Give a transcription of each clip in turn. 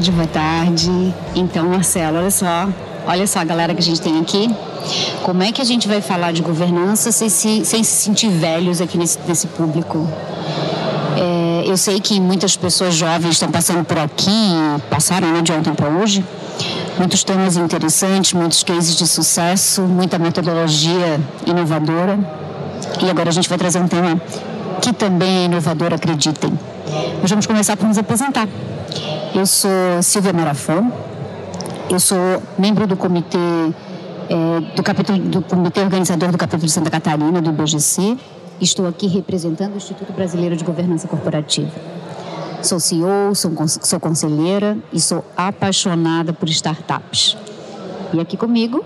Tarde, boa tarde. Então, Marcelo, olha só, olha só a galera que a gente tem aqui. Como é que a gente vai falar de governança sem se, sem se sentir velhos aqui nesse, nesse público? É, eu sei que muitas pessoas jovens estão passando por aqui, passaram né, de ontem para hoje. Muitos temas interessantes, muitos cases de sucesso, muita metodologia inovadora. E agora a gente vai trazer um tema que também é inovador, acreditem. Nós vamos começar por nos apresentar. Eu sou Silvia Marafon, eu sou membro do comitê é, do, capítulo, do comitê organizador do capítulo de Santa Catarina, do IBGC. Estou aqui representando o Instituto Brasileiro de Governança Corporativa. Sou CEO, sou, sou conselheira e sou apaixonada por startups. E aqui comigo.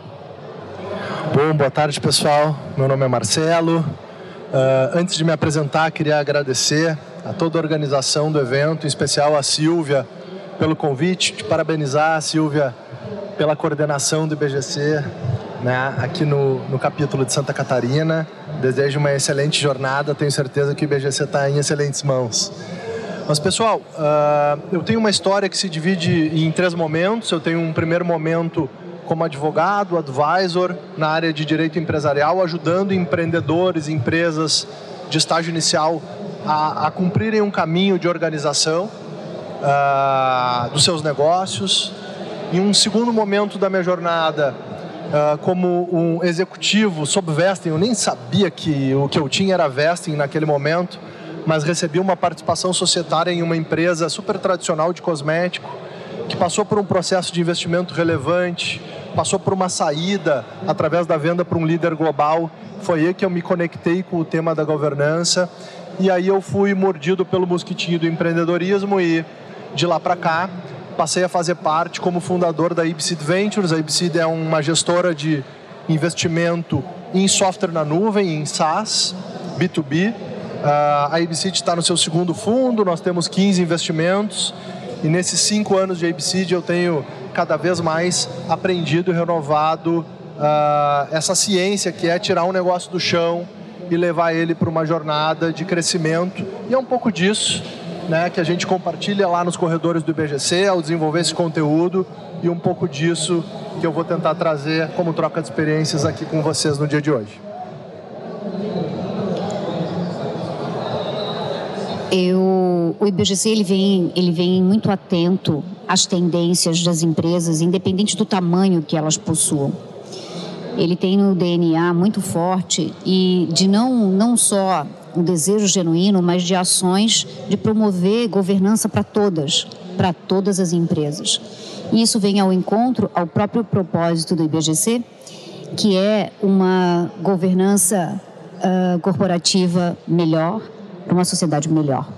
Bom, boa tarde pessoal. Meu nome é Marcelo. Uh, antes de me apresentar, queria agradecer a toda a organização do evento, em especial a Silvia pelo convite, te parabenizar, Silvia, pela coordenação do IBGC né, aqui no, no capítulo de Santa Catarina. Desejo uma excelente jornada, tenho certeza que o IBGC está em excelentes mãos. Mas, pessoal, uh, eu tenho uma história que se divide em três momentos. Eu tenho um primeiro momento como advogado, advisor na área de direito empresarial, ajudando empreendedores, empresas de estágio inicial a, a cumprirem um caminho de organização uh, dos seus negócios. Em um segundo momento da minha jornada, uh, como um executivo sob vesting, eu nem sabia que o que eu tinha era vesting naquele momento, mas recebi uma participação societária em uma empresa super tradicional de cosmético, que passou por um processo de investimento relevante, passou por uma saída através da venda para um líder global. Foi aí que eu me conectei com o tema da governança e aí eu fui mordido pelo mosquitinho do empreendedorismo e de lá para cá passei a fazer parte como fundador da Ibseed Ventures. A Ibseed é uma gestora de investimento em software na nuvem, em SaaS, B2B. Ah, a Ibseed está no seu segundo fundo, nós temos 15 investimentos e nesses cinco anos de Ibseed eu tenho cada vez mais aprendido e renovado uh, essa ciência que é tirar um negócio do chão e levar ele para uma jornada de crescimento. E é um pouco disso né, que a gente compartilha lá nos corredores do IBGC ao desenvolver esse conteúdo e um pouco disso que eu vou tentar trazer como troca de experiências aqui com vocês no dia de hoje. Eu, o IBGC ele vem, ele vem muito atento às tendências das empresas, independente do tamanho que elas possuam. Ele tem no DNA muito forte e de não, não só um desejo genuíno, mas de ações de promover governança para todas, para todas as empresas. E isso vem ao encontro ao próprio propósito do IBGC, que é uma governança uh, corporativa melhor, para uma sociedade melhor.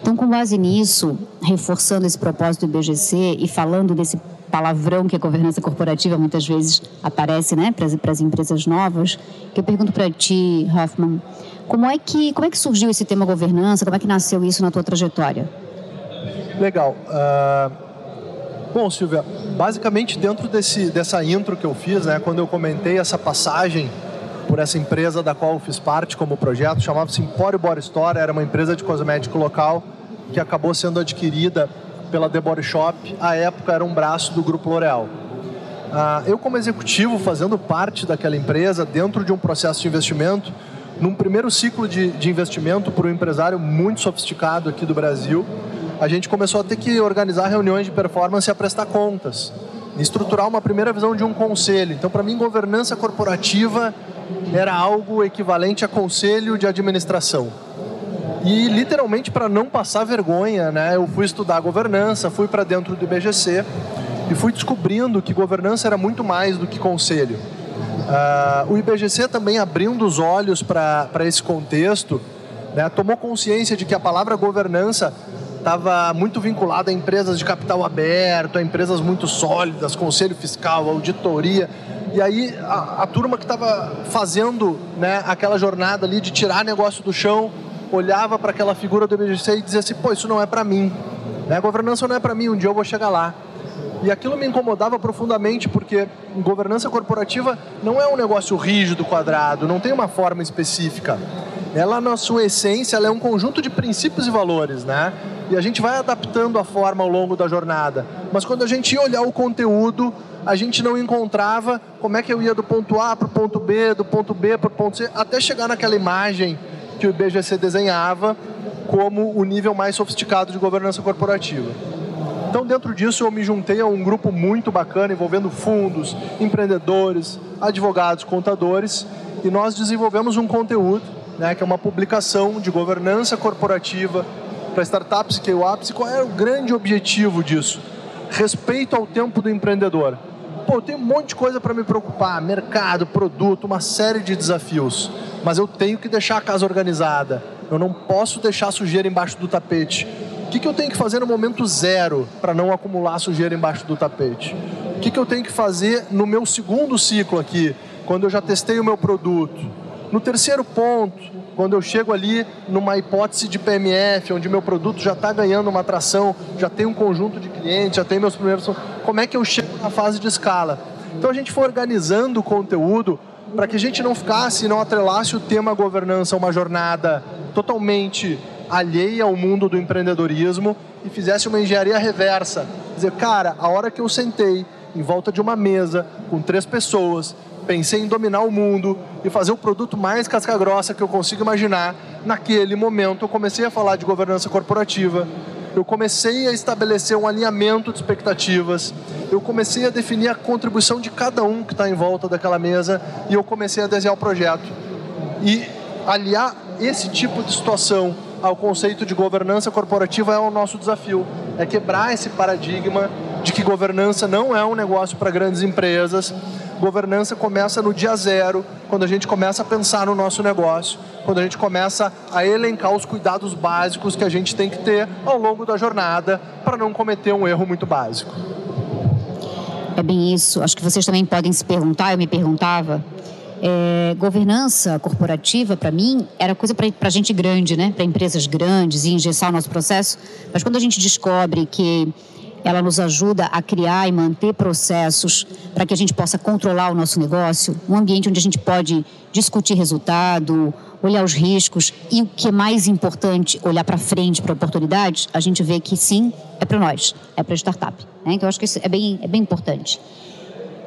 Então, com base nisso, reforçando esse propósito do IBGC e falando desse palavrão que a governança corporativa muitas vezes aparece né, para as empresas novas, que eu pergunto para ti, Hoffman, como é que como é que surgiu esse tema governança? Como é que nasceu isso na tua trajetória? Legal. Uh, bom, Silvia, basicamente dentro desse dessa intro que eu fiz, né, quando eu comentei essa passagem por essa empresa da qual eu fiz parte como projeto, chamava-se Empório Bora Store, era uma empresa de cosmético local que acabou sendo adquirida pela The Body Shop. À época era um braço do Grupo L'Oréal. Uh, eu como executivo, fazendo parte daquela empresa, dentro de um processo de investimento, num primeiro ciclo de, de investimento por um empresário muito sofisticado aqui do Brasil, a gente começou a ter que organizar reuniões de performance e a prestar contas, estruturar uma primeira visão de um conselho. Então, para mim, governança corporativa era algo equivalente a conselho de administração. E literalmente para não passar vergonha, né, eu fui estudar governança, fui para dentro do IBGC e fui descobrindo que governança era muito mais do que conselho. Uh, o IBGC também abrindo os olhos para esse contexto, né, tomou consciência de que a palavra governança estava muito vinculada a empresas de capital aberto, a empresas muito sólidas, conselho fiscal, auditoria. E aí a, a turma que estava fazendo né, aquela jornada ali de tirar negócio do chão, olhava para aquela figura do IBGC e dizia assim, pô, isso não é para mim. Né? A governança não é para mim, um dia eu vou chegar lá. E aquilo me incomodava profundamente, porque governança corporativa não é um negócio rígido, quadrado, não tem uma forma específica. Ela, na sua essência, é um conjunto de princípios e valores, né? E a gente vai adaptando a forma ao longo da jornada. Mas quando a gente ia olhar o conteúdo, a gente não encontrava como é que eu ia do ponto A para o ponto B, do ponto B para o ponto C, até chegar naquela imagem que o IBGC desenhava como o nível mais sofisticado de governança corporativa. Então, dentro disso, eu me juntei a um grupo muito bacana envolvendo fundos, empreendedores, advogados, contadores, e nós desenvolvemos um conteúdo, né, que é uma publicação de governança corporativa para startups, scale-ups. E qual é o grande objetivo disso? Respeito ao tempo do empreendedor. Pô, eu tenho um monte de coisa para me preocupar, mercado, produto, uma série de desafios, mas eu tenho que deixar a casa organizada. Eu não posso deixar sujeira embaixo do tapete que, que eu tenho que fazer no momento zero para não acumular sujeira embaixo do tapete? O que, que eu tenho que fazer no meu segundo ciclo aqui, quando eu já testei o meu produto? No terceiro ponto, quando eu chego ali numa hipótese de PMF, onde meu produto já está ganhando uma atração, já tem um conjunto de clientes, já tem meus primeiros. Como é que eu chego na fase de escala? Então a gente foi organizando o conteúdo para que a gente não ficasse, não atrelasse o tema governança a uma jornada totalmente alheia ao mundo do empreendedorismo e fizesse uma engenharia reversa. Dizer, cara, a hora que eu sentei em volta de uma mesa com três pessoas, pensei em dominar o mundo e fazer o produto mais casca-grossa que eu consigo imaginar, naquele momento eu comecei a falar de governança corporativa, eu comecei a estabelecer um alinhamento de expectativas, eu comecei a definir a contribuição de cada um que está em volta daquela mesa e eu comecei a desenhar o projeto. E aliar esse tipo de situação ao conceito de governança corporativa é o nosso desafio. É quebrar esse paradigma de que governança não é um negócio para grandes empresas. Governança começa no dia zero, quando a gente começa a pensar no nosso negócio, quando a gente começa a elencar os cuidados básicos que a gente tem que ter ao longo da jornada para não cometer um erro muito básico. É bem isso. Acho que vocês também podem se perguntar, eu me perguntava, é, governança corporativa, para mim, era coisa para gente grande, né? Para empresas grandes e engessar o nosso processo. Mas quando a gente descobre que ela nos ajuda a criar e manter processos para que a gente possa controlar o nosso negócio, um ambiente onde a gente pode discutir resultado, olhar os riscos e o que é mais importante, olhar para frente para oportunidades, a gente vê que sim, é para nós, é para startup. Né? Então, acho que isso é bem, é bem importante.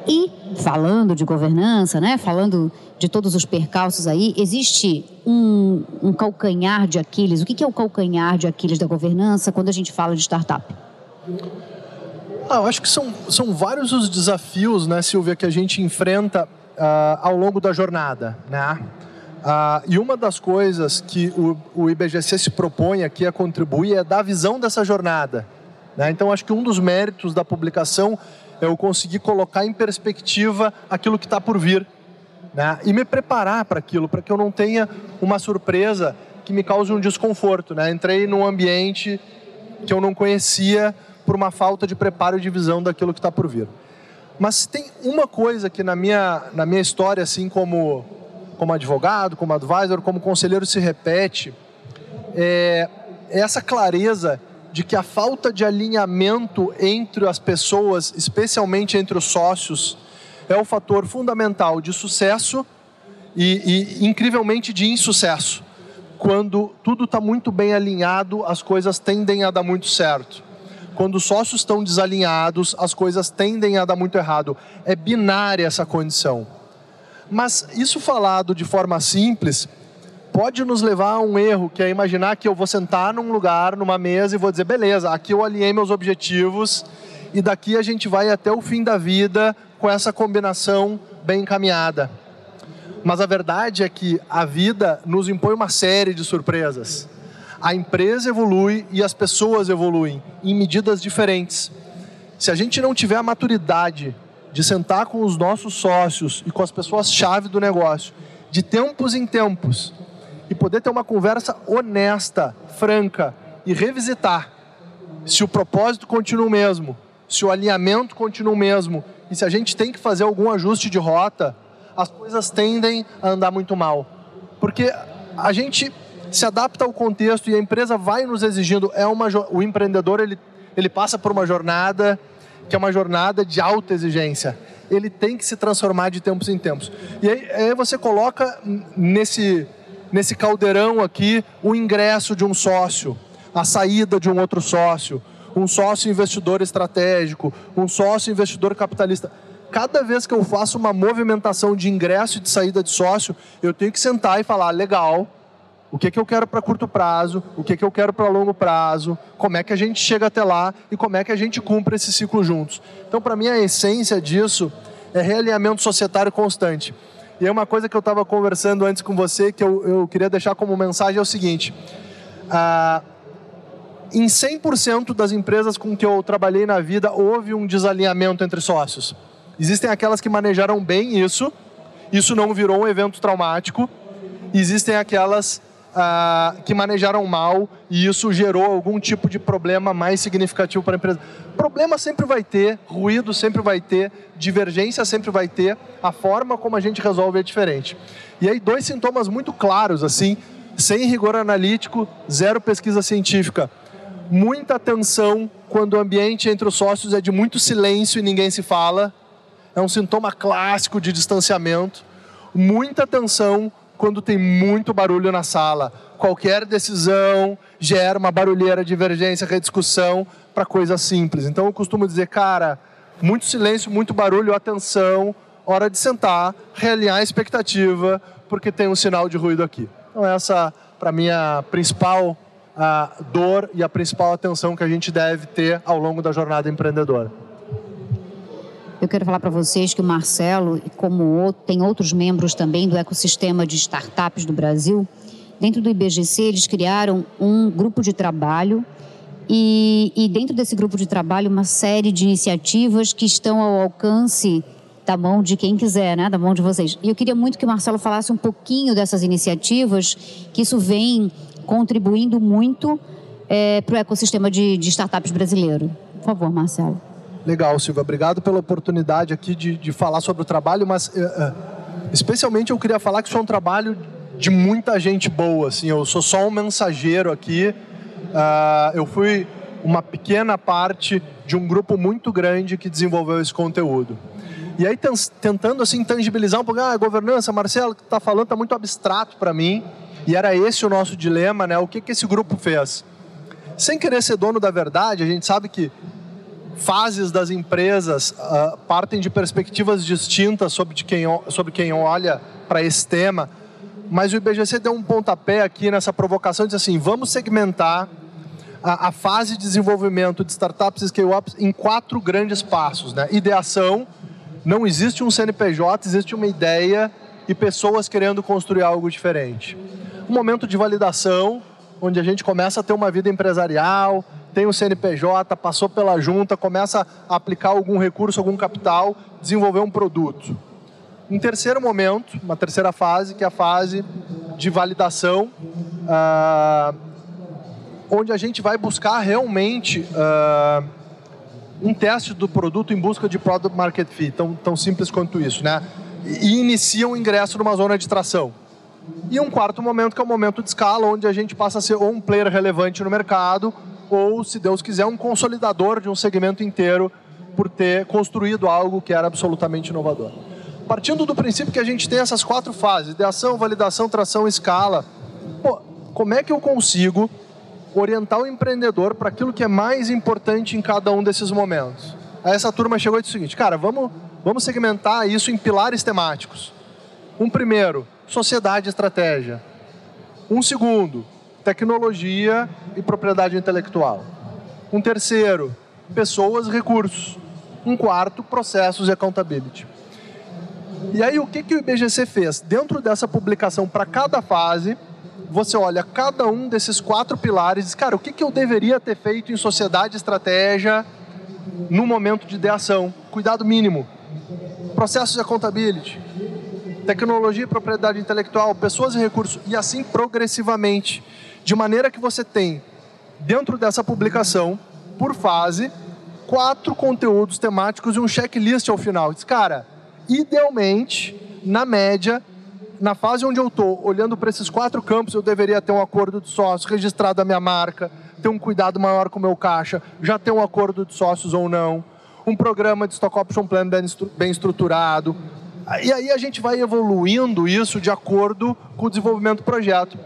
E falando de governança, né, falando de todos os percalços aí, existe um, um calcanhar de Aquiles. O que é o calcanhar de Aquiles da governança quando a gente fala de startup? Ah, eu acho que são, são vários os desafios, né, Silvia, que a gente enfrenta uh, ao longo da jornada, né? Uh, e uma das coisas que o, o IBGC se propõe aqui a contribuir é dar visão dessa jornada. Né? Então, acho que um dos méritos da publicação eu conseguir colocar em perspectiva aquilo que está por vir. Né? E me preparar para aquilo, para que eu não tenha uma surpresa que me cause um desconforto. Né? Entrei num ambiente que eu não conhecia por uma falta de preparo e de visão daquilo que está por vir. Mas tem uma coisa que na minha, na minha história, assim como, como advogado, como advisor, como conselheiro, se repete, é, é essa clareza de que a falta de alinhamento entre as pessoas, especialmente entre os sócios, é o fator fundamental de sucesso e, e incrivelmente de insucesso. Quando tudo está muito bem alinhado, as coisas tendem a dar muito certo. Quando os sócios estão desalinhados, as coisas tendem a dar muito errado. É binária essa condição. Mas isso falado de forma simples, pode nos levar a um erro, que é imaginar que eu vou sentar num lugar, numa mesa e vou dizer, beleza, aqui eu alinhei meus objetivos e daqui a gente vai até o fim da vida com essa combinação bem encaminhada. Mas a verdade é que a vida nos impõe uma série de surpresas. A empresa evolui e as pessoas evoluem em medidas diferentes. Se a gente não tiver a maturidade de sentar com os nossos sócios e com as pessoas-chave do negócio, de tempos em tempos, e poder ter uma conversa honesta, franca e revisitar se o propósito continua o mesmo, se o alinhamento continua o mesmo e se a gente tem que fazer algum ajuste de rota, as coisas tendem a andar muito mal. Porque a gente se adapta ao contexto e a empresa vai nos exigindo, é uma o empreendedor ele ele passa por uma jornada que é uma jornada de alta exigência. Ele tem que se transformar de tempos em tempos. E aí, aí você coloca nesse nesse caldeirão aqui o ingresso de um sócio. a saída de um outro sócio, um sócio investidor estratégico, um sócio investidor capitalista. Cada vez que eu faço uma movimentação de ingresso e de saída de sócio, eu tenho que sentar e falar: legal, o que, que eu quero para curto prazo, o que, que eu quero para longo prazo, como é que a gente chega até lá e como é que a gente cumpre esse ciclo juntos. Então, para mim, a essência disso é realinhamento societário constante. E é uma coisa que eu estava conversando antes com você, que eu, eu queria deixar como mensagem, é o seguinte. Ah, em 100% das empresas com que eu trabalhei na vida, houve um desalinhamento entre sócios. Existem aquelas que manejaram bem isso, isso não virou um evento traumático. Existem aquelas ah, que manejaram mal e isso gerou algum tipo de problema mais significativo para a empresa. Problema sempre vai ter, ruído sempre vai ter, divergência sempre vai ter, a forma como a gente resolve é diferente. E aí, dois sintomas muito claros, assim, sem rigor analítico, zero pesquisa científica. Muita tensão quando o ambiente entre os sócios é de muito silêncio e ninguém se fala. É um sintoma clássico de distanciamento. Muita tensão quando tem muito barulho na sala. Qualquer decisão gera uma barulheira, divergência, rediscussão para coisas simples. Então eu costumo dizer, cara, muito silêncio, muito barulho, atenção, hora de sentar, realinhar a expectativa, porque tem um sinal de ruído aqui. Então essa, para mim, é a principal a dor e a principal atenção que a gente deve ter ao longo da jornada empreendedora. Eu quero falar para vocês que o Marcelo, como tem outros membros também do ecossistema de startups do Brasil, dentro do IBGC eles criaram um grupo de trabalho e, e dentro desse grupo de trabalho uma série de iniciativas que estão ao alcance da mão de quem quiser, né, da mão de vocês. E eu queria muito que o Marcelo falasse um pouquinho dessas iniciativas, que isso vem contribuindo muito é, para o ecossistema de, de startups brasileiro. Por favor, Marcelo. Legal, Silvia. Obrigado pela oportunidade aqui de, de falar sobre o trabalho, mas uh, especialmente eu queria falar que isso é um trabalho de muita gente boa. Assim, eu sou só um mensageiro aqui. Uh, eu fui uma pequena parte de um grupo muito grande que desenvolveu esse conteúdo. E aí tentando assim tangibilizar um pouco, ah, a governança, Marcelo, que está falando está muito abstrato para mim. E era esse o nosso dilema, né? O que que esse grupo fez? Sem querer ser dono da verdade, a gente sabe que fases das empresas uh, partem de perspectivas distintas sobre, de quem, sobre quem olha para esse tema, mas o IBGC deu um pontapé aqui nessa provocação, diz assim, vamos segmentar a, a fase de desenvolvimento de startups e scale-ups em quatro grandes passos. Né? Ideação, não existe um CNPJ, existe uma ideia e pessoas querendo construir algo diferente. Um momento de validação, onde a gente começa a ter uma vida empresarial, tem o CNPJ, passou pela junta, começa a aplicar algum recurso, algum capital, desenvolver um produto. Um terceiro momento, uma terceira fase, que é a fase de validação, uh, onde a gente vai buscar realmente uh, um teste do produto em busca de product market fit, tão, tão simples quanto isso, né? E inicia um ingresso numa zona de tração. E um quarto momento, que é o momento de escala, onde a gente passa a ser ou um player relevante no mercado, ou, se Deus quiser, um consolidador de um segmento inteiro por ter construído algo que era absolutamente inovador. Partindo do princípio que a gente tem essas quatro fases, ideação, validação, tração, escala, pô, como é que eu consigo orientar o empreendedor para aquilo que é mais importante em cada um desses momentos? Aí essa turma chegou e disse o seguinte, cara, vamos, vamos segmentar isso em pilares temáticos. Um primeiro, sociedade e estratégia. Um segundo, tecnologia e propriedade intelectual. Um terceiro, pessoas recursos. Um quarto, processos e accountability. E aí, o que, que o IBGC fez? Dentro dessa publicação, para cada fase, você olha cada um desses quatro pilares e diz, cara, o que, que eu deveria ter feito em sociedade estratégia no momento de ideação? Cuidado mínimo. Processos e accountability. Tecnologia e propriedade intelectual, pessoas e recursos. E assim progressivamente. De maneira que você tem, dentro dessa publicação, por fase, quatro conteúdos temáticos e um checklist ao final. Diz, cara, idealmente, na média, na fase onde eu estou, olhando para esses quatro campos, eu deveria ter um acordo de sócios, registrado a minha marca, ter um cuidado maior com o meu caixa, já ter um acordo de sócios ou não, um programa de Stock Option Plan bem estruturado. E aí a gente vai evoluindo isso de acordo com o desenvolvimento do projeto.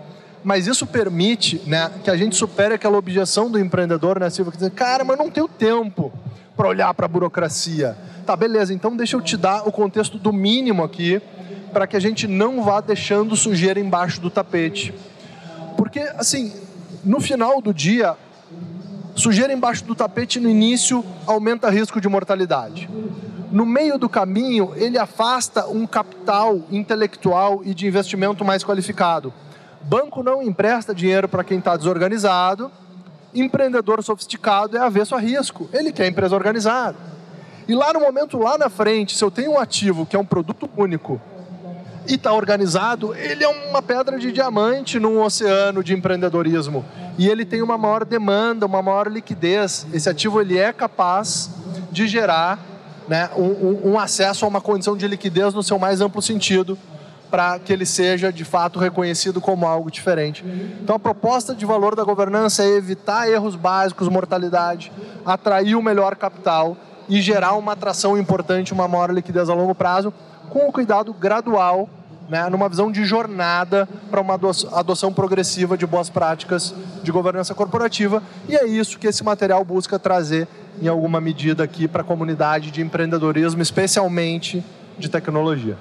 Mas isso permite né, que a gente supere aquela objeção do empreendedor, né, Silvia, que diz, cara, mas não tenho tempo para olhar para a burocracia. Tá, beleza, então deixa eu te dar o contexto do mínimo aqui, para que a gente não vá deixando sujeira embaixo do tapete. Porque, assim, no final do dia, sujeira embaixo do tapete no início aumenta risco de mortalidade. No meio do caminho, ele afasta um capital intelectual e de investimento mais qualificado. Banco não empresta dinheiro para quem está desorganizado. Empreendedor sofisticado é avesso a risco. Ele quer empresa organizada. E lá no momento, lá na frente, se eu tenho um ativo que é um produto único e está organizado, ele é uma pedra de diamante num oceano de empreendedorismo. E ele tem uma maior demanda, uma maior liquidez. Esse ativo ele é capaz de gerar né, um, um acesso a uma condição de liquidez no seu mais amplo sentido para que ele seja de fato reconhecido como algo diferente. Então a proposta de valor da governança é evitar erros básicos, mortalidade, atrair o melhor capital e gerar uma atração importante, uma maior liquidez a longo prazo, com o cuidado gradual, né, numa visão de jornada para uma adoção progressiva de boas práticas de governança corporativa. E é isso que esse material busca trazer em alguma medida aqui para a comunidade de empreendedorismo, especialmente de tecnologia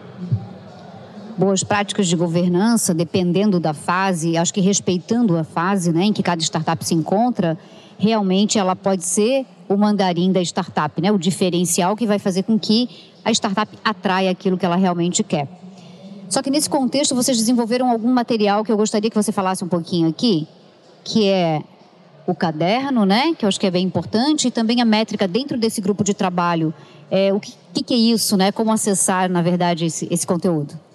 boas práticas de governança, dependendo da fase, acho que respeitando a fase né, em que cada startup se encontra, realmente ela pode ser o mandarim da startup, né, o diferencial que vai fazer com que a startup atraia aquilo que ela realmente quer. Só que nesse contexto vocês desenvolveram algum material que eu gostaria que você falasse um pouquinho aqui, que é o caderno, né, que eu acho que é bem importante, e também a métrica dentro desse grupo de trabalho. É, o que, que, é isso, né? Como acessar, na verdade, esse, esse conteúdo?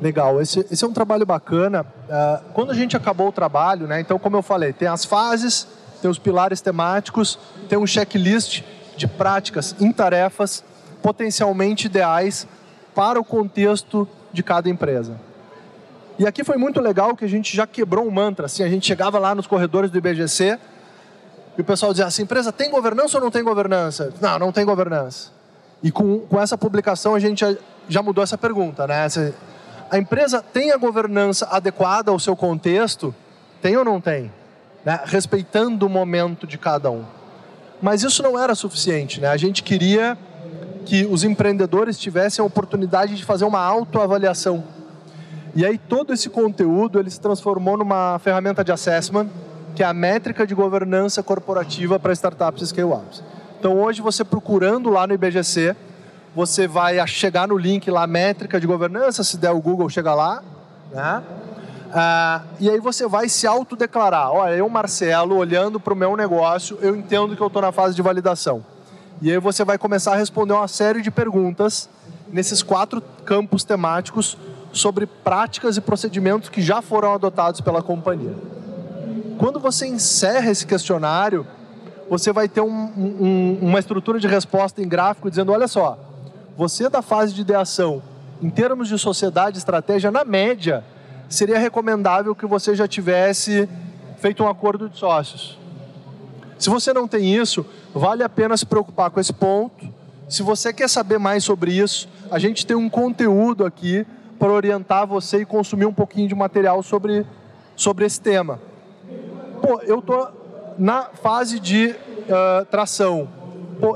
Legal, esse, esse é um trabalho bacana. Uh, quando a gente acabou o trabalho, né, então, como eu falei, tem as fases, tem os pilares temáticos, tem um checklist de práticas em tarefas potencialmente ideais para o contexto de cada empresa. E aqui foi muito legal que a gente já quebrou um mantra. Assim, a gente chegava lá nos corredores do IBGC e o pessoal dizia assim: empresa tem governança ou não tem governança? Não, não tem governança. E com, com essa publicação a gente já, mudou essa pergunta, né? A empresa tem a governança adequada ao seu contexto? Tem ou não tem? Né? Respeitando o momento de cada um. Mas isso não era suficiente. Né? A gente queria que os empreendedores tivessem a oportunidade de fazer uma autoavaliação. E aí todo esse conteúdo ele se transformou numa ferramenta de assessment, que é a métrica de governança corporativa para startups e scale-ups. Então hoje você procurando lá no IBGC, você vai chegar no link lá, métrica de governança, se der o Google, chega lá, né? Ah, e aí você vai se autodeclarar. Olha, eu, Marcelo, olhando para o meu negócio, eu entendo que eu estou na fase de validação. E aí você vai começar a responder uma série de perguntas nesses quatro campos temáticos sobre práticas e procedimentos que já foram adotados pela companhia. Quando você encerra esse questionário, você vai ter um, um, uma estrutura de resposta em gráfico dizendo, olha só, você da fase de ideação, em termos de sociedade estratégia, na média, seria recomendável que você já tivesse feito um acordo de sócios. Se você não tem isso, vale a pena se preocupar com esse ponto. Se você quer saber mais sobre isso, a gente tem um conteúdo aqui para orientar você e consumir um pouquinho de material sobre, sobre esse tema. Pô, eu tô na fase de uh, tração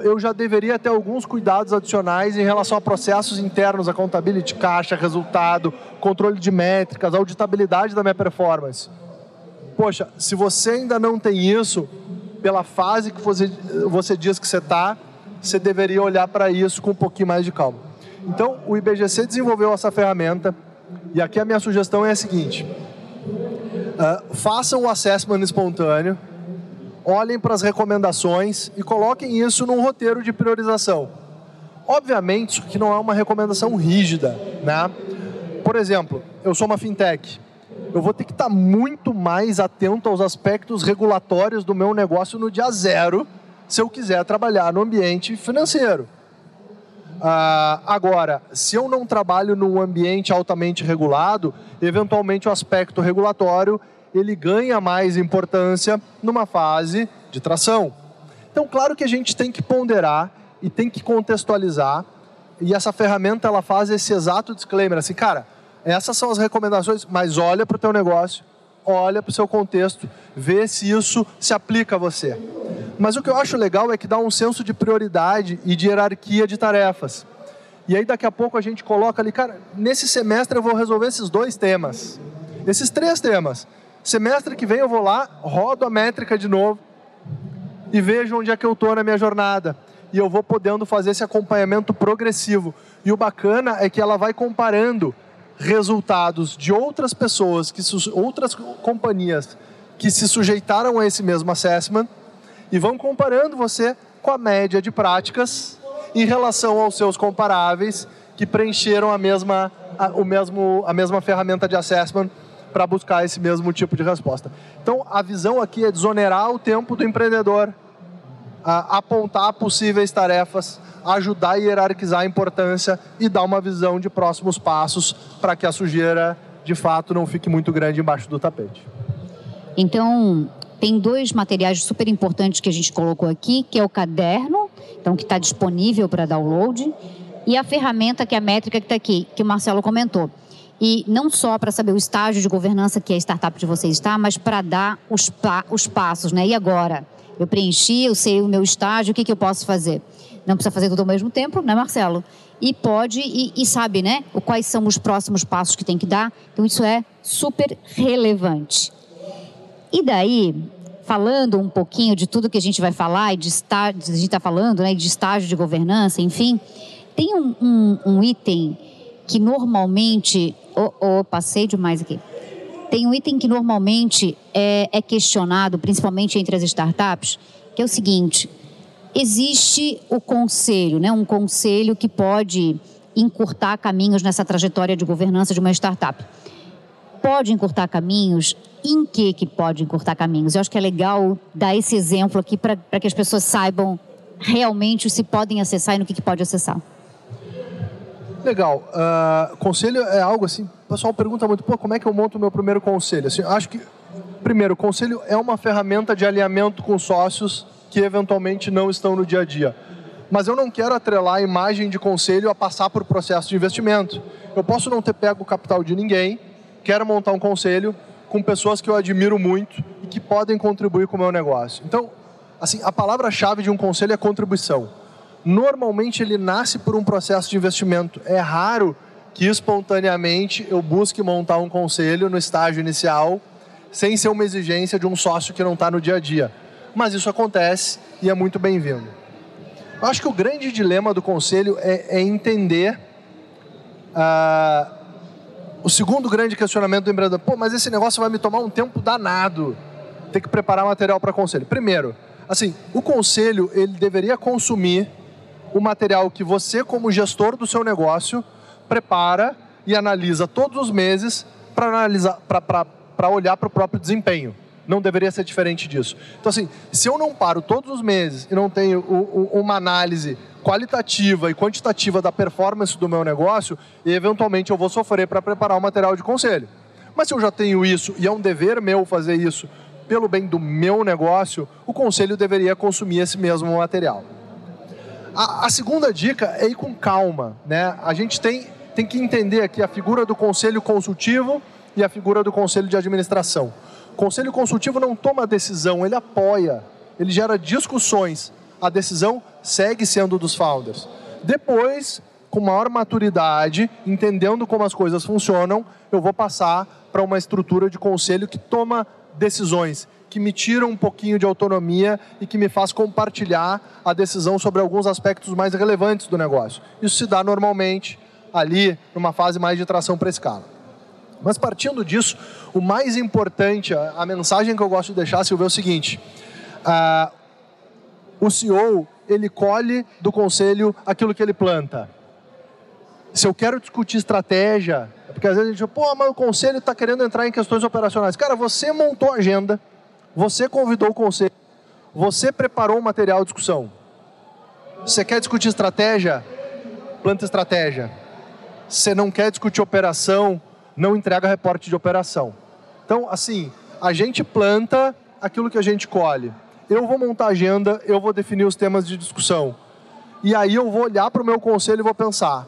eu já deveria ter alguns cuidados adicionais em relação a processos internos, accountability, caixa, resultado, controle de métricas, auditabilidade da minha performance. Poxa, se você ainda não tem isso, pela fase que você, você diz que você está, você deveria olhar para isso com um pouquinho mais de calma. Então, o IBGC desenvolveu essa ferramenta e aqui a minha sugestão é a seguinte: uh, façam o assessment espontâneo, olhem para as recomendações e coloquem isso num roteiro de priorização. Obviamente que não é uma recomendação rígida, né? Por exemplo, eu sou uma fintech. Eu vou ter que estar muito mais atento aos aspectos regulatórios do meu negócio no dia zero, se eu quiser trabalhar no ambiente financeiro. Ah, agora, se eu não trabalho num ambiente altamente regulado, eventualmente o aspecto regulatório ele ganha mais importância numa fase de tração. Então, claro que a gente tem que ponderar e tem que contextualizar, e essa ferramenta ela faz esse exato disclaimer, assim, cara, essas são as recomendações, mas olha para o teu negócio, olha para o seu contexto, vê se isso se aplica a você. Mas o que eu acho legal é que dá um senso de prioridade e de hierarquia de tarefas. E aí daqui a pouco a gente coloca ali, cara, nesse semestre eu vou resolver esses dois temas. Esses três temas. Semestre que vem eu vou lá, rodo a métrica de novo e vejo onde é que eu estou na minha jornada. E eu vou podendo fazer esse acompanhamento progressivo. E o bacana é que ela vai comparando resultados de outras pessoas, que outras companhias que se sujeitaram a esse mesmo assessment e vão comparando você com a média de práticas em relação aos seus comparáveis que preencheram a mesma, a, o mesmo, a mesma ferramenta de assessment para buscar esse mesmo tipo de resposta. Então, a visão aqui é desonerar o tempo do empreendedor, apontar possíveis tarefas, ajudar a hierarquizar a importância e dar uma visão de próximos passos para que a sujeira, de fato, não fique muito grande embaixo do tapete. Então, tem dois materiais super importantes que a gente colocou aqui, que é o caderno, então que está disponível para download, e a ferramenta que é a métrica que está aqui, que o Marcelo comentou. E não só para saber o estágio de governança que a startup de vocês está, mas para dar os, pa os passos, né? E agora? Eu preenchi, eu sei o meu estágio, o que, que eu posso fazer? Não precisa fazer tudo ao mesmo tempo, né, Marcelo? E pode, e, e sabe, né? Quais são os próximos passos que tem que dar. Então, isso é super relevante. E daí, falando um pouquinho de tudo que a gente vai falar, e de estágio, a gente está falando, né, de estágio de governança, enfim, tem um, um, um item que normalmente. Oh, oh, passei demais aqui. Tem um item que normalmente é, é questionado, principalmente entre as startups, que é o seguinte: existe o conselho, né? um conselho que pode encurtar caminhos nessa trajetória de governança de uma startup. Pode encurtar caminhos? Em que que pode encurtar caminhos? Eu acho que é legal dar esse exemplo aqui para que as pessoas saibam realmente se podem acessar e no que, que pode acessar. Legal. Uh, conselho é algo assim, o pessoal pergunta muito, pô, como é que eu monto o meu primeiro conselho? Assim, acho que, primeiro, conselho é uma ferramenta de alinhamento com sócios que eventualmente não estão no dia a dia. Mas eu não quero atrelar a imagem de conselho a passar por processo de investimento. Eu posso não ter pego o capital de ninguém, quero montar um conselho com pessoas que eu admiro muito e que podem contribuir com o meu negócio. Então, assim, a palavra-chave de um conselho é contribuição normalmente ele nasce por um processo de investimento. É raro que espontaneamente eu busque montar um conselho no estágio inicial sem ser uma exigência de um sócio que não está no dia a dia. Mas isso acontece e é muito bem-vindo. Eu acho que o grande dilema do conselho é, é entender uh, o segundo grande questionamento do empreendedor. Pô, mas esse negócio vai me tomar um tempo danado. Ter que preparar material para conselho. Primeiro, assim, o conselho ele deveria consumir o material que você, como gestor do seu negócio, prepara e analisa todos os meses para analisar, para olhar para o próprio desempenho. Não deveria ser diferente disso. Então, assim, se eu não paro todos os meses e não tenho uma análise qualitativa e quantitativa da performance do meu negócio, eventualmente eu vou sofrer para preparar o material de conselho. Mas se eu já tenho isso e é um dever meu fazer isso pelo bem do meu negócio, o conselho deveria consumir esse mesmo material. A, a, segunda dica é ir com calma. Né? A gente tem, tem que entender aqui a figura do conselho consultivo e a figura do conselho de administração. O conselho consultivo não toma decisão, ele apoia, ele gera discussões. A decisão segue sendo dos founders. Depois, com maior maturidade, entendendo como as coisas funcionam, eu vou passar para uma estrutura de conselho que toma decisões que me tira um pouquinho de autonomia e que me faz compartilhar a decisão sobre alguns aspectos mais relevantes do negócio. Isso se dá normalmente ali numa fase mais de tração para escala. Mas partindo disso, o mais importante, a, mensagem que eu gosto de deixar, Silvio, é o seguinte: uh, o CEO ele colhe do conselho aquilo que ele planta. Se eu quero discutir estratégia, é porque às vezes a gente, pô, mas o conselho está querendo entrar em questões operacionais. Cara, você montou a agenda, você convidou o conselho, você preparou o material de discussão. Você quer discutir estratégia? Planta estratégia. Você não quer discutir operação? Não entrega reporte de operação. Então, assim, a gente planta aquilo que a gente colhe. Eu vou montar a agenda, eu vou definir os temas de discussão. E aí eu vou olhar para o meu conselho e vou pensar.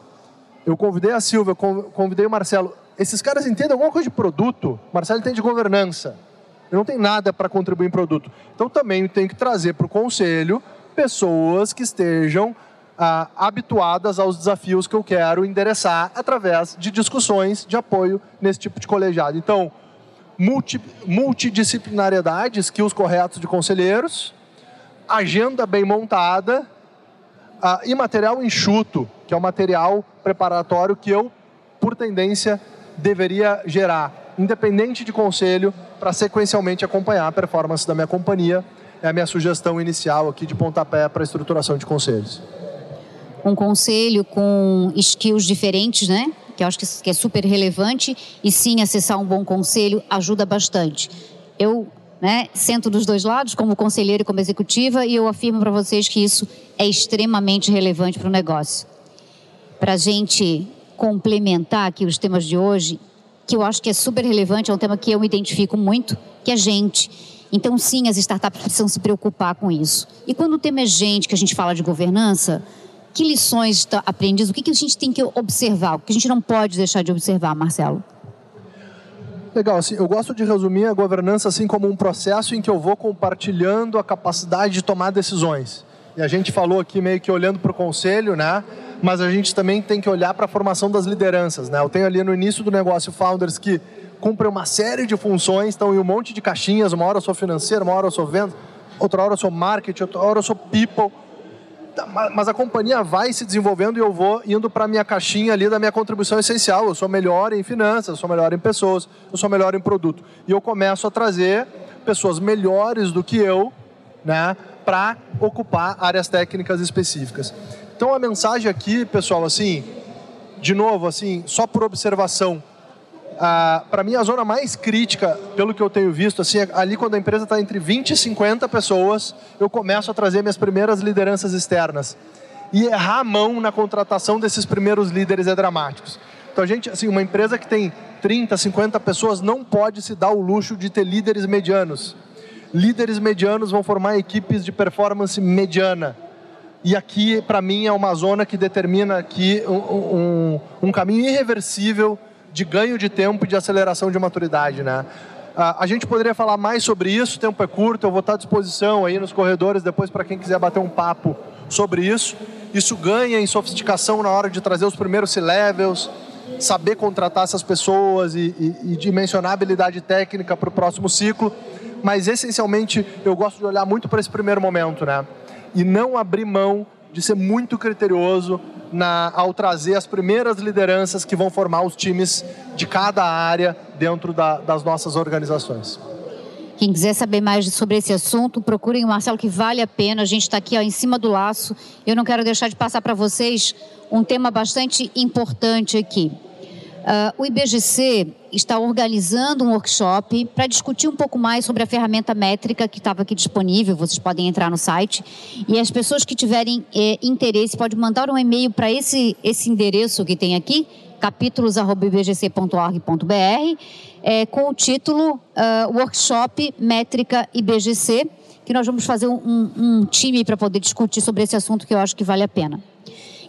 Eu convidei a Silvia, convidei o Marcelo. esses caras entendem alguma coisa de produto, Marcelo entende de governança. Eu não tenho nada para contribuir em produto. Então também tenho que trazer para o conselho pessoas que estejam ah, habituadas aos desafios que eu quero endereçar através de discussões de apoio nesse tipo de colegiado. Então, multi, multidisciplinariedade, skills corretos de conselheiros, agenda bem montada ah, e material enxuto, que é o material preparatório que eu, por tendência, deveria gerar, independente de conselho, para sequencialmente acompanhar a performance da minha companhia. É a minha sugestão inicial aqui de pontapé para a estruturação de conselhos. Um conselho com skills diferentes, né? Que eu acho que é super relevante. E sim, acessar um bom conselho ajuda bastante. Eu né, sento dos dois lados, como conselheiro e como executiva, e eu afirmo para vocês que isso é extremamente relevante para o negócio. Para a gente complementar aqui os temas de hoje, que eu acho que é super relevante, é um tema que eu me identifico muito, que é gente. Então, sim, as startups precisam se preocupar com isso. E quando o tema é gente, que a gente fala de governança, que lições está aprendidas? O que, que a gente tem que observar? O que a gente não pode deixar de observar, Marcelo? Legal, assim, eu gosto de resumir a governança assim como um processo em que eu vou compartilhando a capacidade de tomar decisões. E a gente falou aqui meio que olhando para o conselho, né? Mas a gente também tem que olhar para a formação das lideranças. Né? Eu tenho ali no início do negócio founders que cumprem uma série de funções, estão em um monte de caixinhas. Uma hora eu sou financeiro, uma hora eu sou venda, outra hora eu sou marketing, outra hora eu sou people. Tá, mas a companhia vai se desenvolvendo e eu vou indo para a minha caixinha ali da minha contribuição essencial. Eu sou melhor em finanças, eu sou melhor em pessoas, eu sou melhor em produto. E eu começo a trazer pessoas melhores do que eu, né, para ocupar áreas técnicas específicas. Então a mensagem aqui, pessoal, assim, de novo, assim, só por observação, ah, para mim a zona mais crítica, pelo que eu tenho visto, assim, é ali quando a empresa está entre 20 e 50 pessoas, eu começo a trazer minhas primeiras lideranças externas. E errar a mão na contratação desses primeiros líderes é dramático. Então a gente, assim, uma empresa que tem 30, 50 pessoas não pode se dar o luxo de ter líderes medianos. Líderes medianos vão formar equipes de performance mediana e aqui, para mim, é uma zona que determina aqui um, um, um, caminho irreversível de ganho de tempo e de aceleração de maturidade, né? A, gente poderia falar mais sobre isso, o tempo é curto, eu vou estar à disposição aí nos corredores depois para quem quiser bater um papo sobre isso. Isso ganha em sofisticação na hora de trazer os primeiros C-levels, saber contratar essas pessoas e, e, e dimensionar habilidade técnica para o próximo ciclo. Mas essencialmente eu gosto de olhar muito para esse primeiro momento, né? E não abrir mão de ser muito criterioso na, ao trazer as primeiras lideranças que vão formar os times de cada área dentro da, das nossas organizações. Quem quiser saber mais sobre esse assunto, procurem o Marcelo, que vale a pena. A gente está aqui ó, em cima do laço. Eu não quero deixar de passar para vocês um tema bastante importante aqui. Uh, o IBGC está organizando um workshop para discutir um pouco mais sobre a ferramenta métrica que estava aqui disponível. Vocês podem entrar no site. E as pessoas que tiverem eh, interesse podem mandar um e-mail para esse, esse endereço que tem aqui, capítulos.ibgc.org.br, eh, com o título uh, Workshop Métrica IBGC, que nós vamos fazer um, um time para poder discutir sobre esse assunto que eu acho que vale a pena.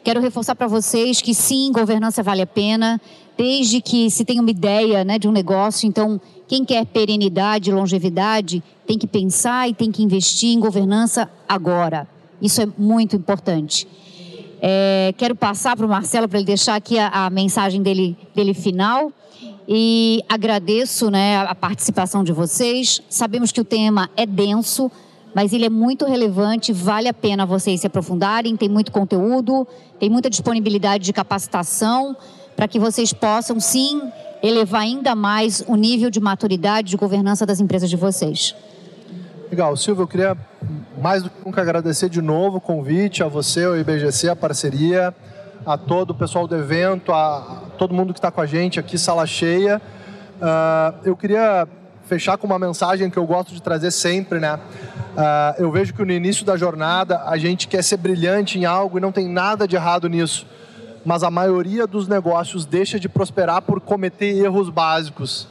Quero reforçar para vocês que sim, governança vale a pena desde que se tenha uma ideia né, de um negócio. Então, quem quer perenidade, longevidade, tem que pensar e tem que investir em governança agora. Isso é muito importante. É, quero passar para o Marcelo para ele deixar aqui a, a, mensagem dele, dele final. E agradeço né, a participação de vocês. Sabemos que o tema é denso, mas ele é muito relevante, vale a pena vocês se aprofundarem. Tem muito conteúdo, tem muita disponibilidade de capacitação para que vocês possam, sim, elevar ainda mais o nível de maturidade de governança das empresas de vocês. Legal, Silvio, eu queria mais do que nunca agradecer de novo o convite a você, ao IBGC, a parceria, a todo o pessoal do evento, a todo mundo que está com a gente aqui, sala cheia. Uh, eu queria fechar com uma mensagem que eu gosto de trazer sempre, né? Uh, eu vejo que no início da jornada a gente quer ser brilhante em algo e não tem nada de errado nisso mas a maioria dos negócios deixa de prosperar por cometer erros básicos,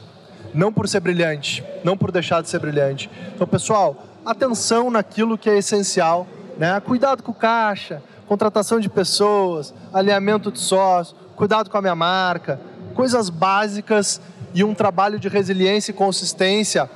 não por ser brilhante, não por deixar de ser brilhante. Então, pessoal, atenção naquilo que é essencial, né? Cuidado com caixa, contratação de pessoas, alinhamento de sócios, cuidado com a minha marca, coisas básicas e um trabalho de resiliência e consistência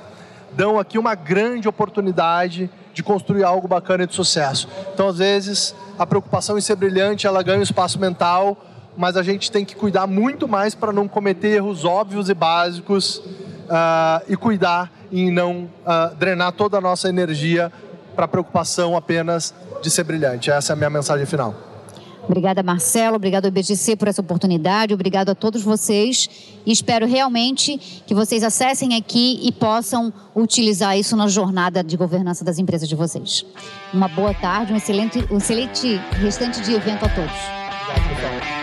dão aqui uma grande oportunidade de construir algo bacana e de sucesso. Então, às vezes, a preocupação em ser brilhante, ela ganha um espaço mental, mas a gente tem que cuidar muito mais para não cometer erros óbvios e básicos uh, e cuidar em não uh, drenar toda a nossa energia para a preocupação apenas de ser brilhante. Essa é a minha mensagem final. Obrigada, Marcelo. Obrigado ao IBGC por essa oportunidade. Obrigado a todos vocês. E espero realmente que vocês acessem aqui e possam utilizar isso na jornada de governança das empresas de vocês. Uma boa tarde, um excelente, um excelente restante de evento a todos. Obrigado, pessoal.